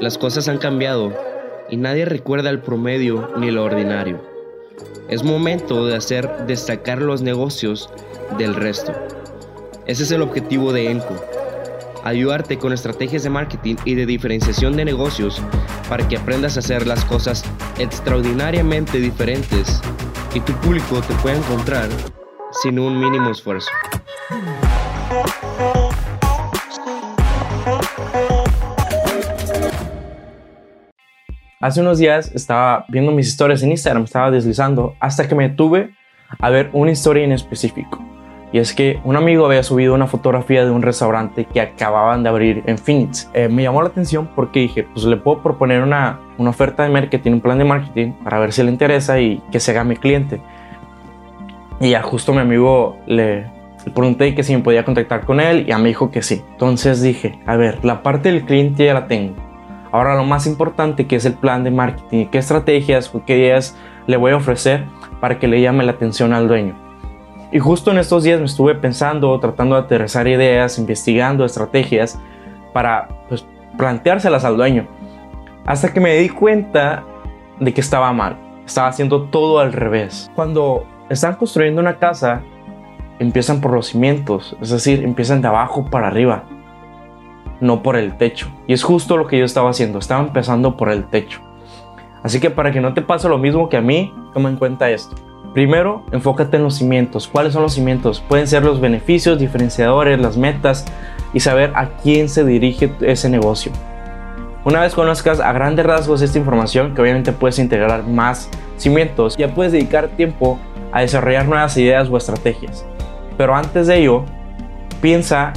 Las cosas han cambiado y nadie recuerda el promedio ni lo ordinario. Es momento de hacer destacar los negocios del resto. Ese es el objetivo de ENCO. Ayudarte con estrategias de marketing y de diferenciación de negocios para que aprendas a hacer las cosas extraordinariamente diferentes y tu público te pueda encontrar sin un mínimo esfuerzo. Hace unos días estaba viendo mis historias en Instagram, estaba deslizando hasta que me tuve a ver una historia en específico. Y es que un amigo había subido una fotografía de un restaurante que acababan de abrir en Phoenix. Eh, me llamó la atención porque dije, pues le puedo proponer una, una oferta de marketing, un plan de marketing para ver si le interesa y que se haga mi cliente. Y ya justo mi amigo le, le pregunté que si me podía contactar con él y ya me dijo que sí. Entonces dije, a ver, la parte del cliente ya la tengo. Ahora lo más importante que es el plan de marketing, qué estrategias o qué ideas le voy a ofrecer para que le llame la atención al dueño. Y justo en estos días me estuve pensando, tratando de aterrizar ideas, investigando estrategias para pues, planteárselas al dueño. Hasta que me di cuenta de que estaba mal. Estaba haciendo todo al revés. Cuando están construyendo una casa, empiezan por los cimientos, es decir, empiezan de abajo para arriba, no por el techo. Y es justo lo que yo estaba haciendo, estaba empezando por el techo. Así que para que no te pase lo mismo que a mí, toma en cuenta esto. Primero, enfócate en los cimientos. ¿Cuáles son los cimientos? Pueden ser los beneficios, diferenciadores, las metas y saber a quién se dirige ese negocio. Una vez conozcas a grandes rasgos esta información, que obviamente puedes integrar más cimientos, ya puedes dedicar tiempo a desarrollar nuevas ideas o estrategias. Pero antes de ello, piensa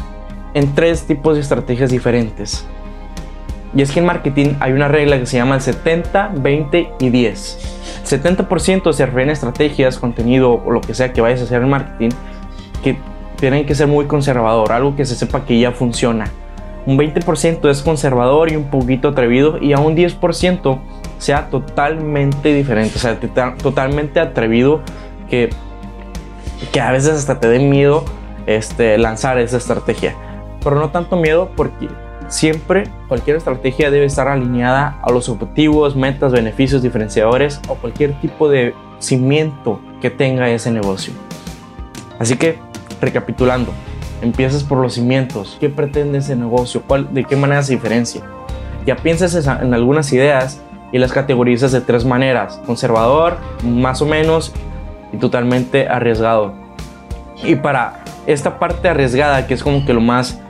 en tres tipos de estrategias diferentes. Y es que en marketing hay una regla que se llama el 70, 20 y 10. 70% se refiere a estrategias, contenido o lo que sea que vayas a hacer en marketing que tienen que ser muy conservador, algo que se sepa que ya funciona. Un 20% es conservador y un poquito atrevido y a un 10% sea totalmente diferente, o sea, totalmente atrevido que, que a veces hasta te dé miedo este, lanzar esa estrategia. Pero no tanto miedo porque Siempre cualquier estrategia debe estar alineada a los objetivos, metas, beneficios, diferenciadores o cualquier tipo de cimiento que tenga ese negocio. Así que, recapitulando, empiezas por los cimientos. ¿Qué pretende ese negocio? ¿Cuál, ¿De qué manera se diferencia? Ya piensas en algunas ideas y las categorizas de tres maneras. Conservador, más o menos y totalmente arriesgado. Y para esta parte arriesgada, que es como que lo más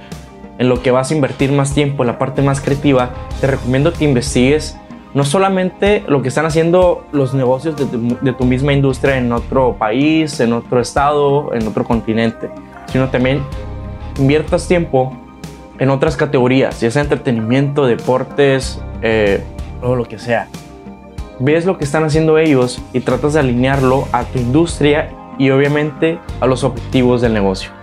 en lo que vas a invertir más tiempo, en la parte más creativa, te recomiendo que investigues no solamente lo que están haciendo los negocios de tu, misma industria en otro país, en otro estado, en otro continente, sino también inviertas tiempo en otras categorías, ya sea entretenimiento, deportes eh, o lo que sea. Ves lo que están haciendo ellos y tratas de alinearlo a tu industria y obviamente a los objetivos del negocio.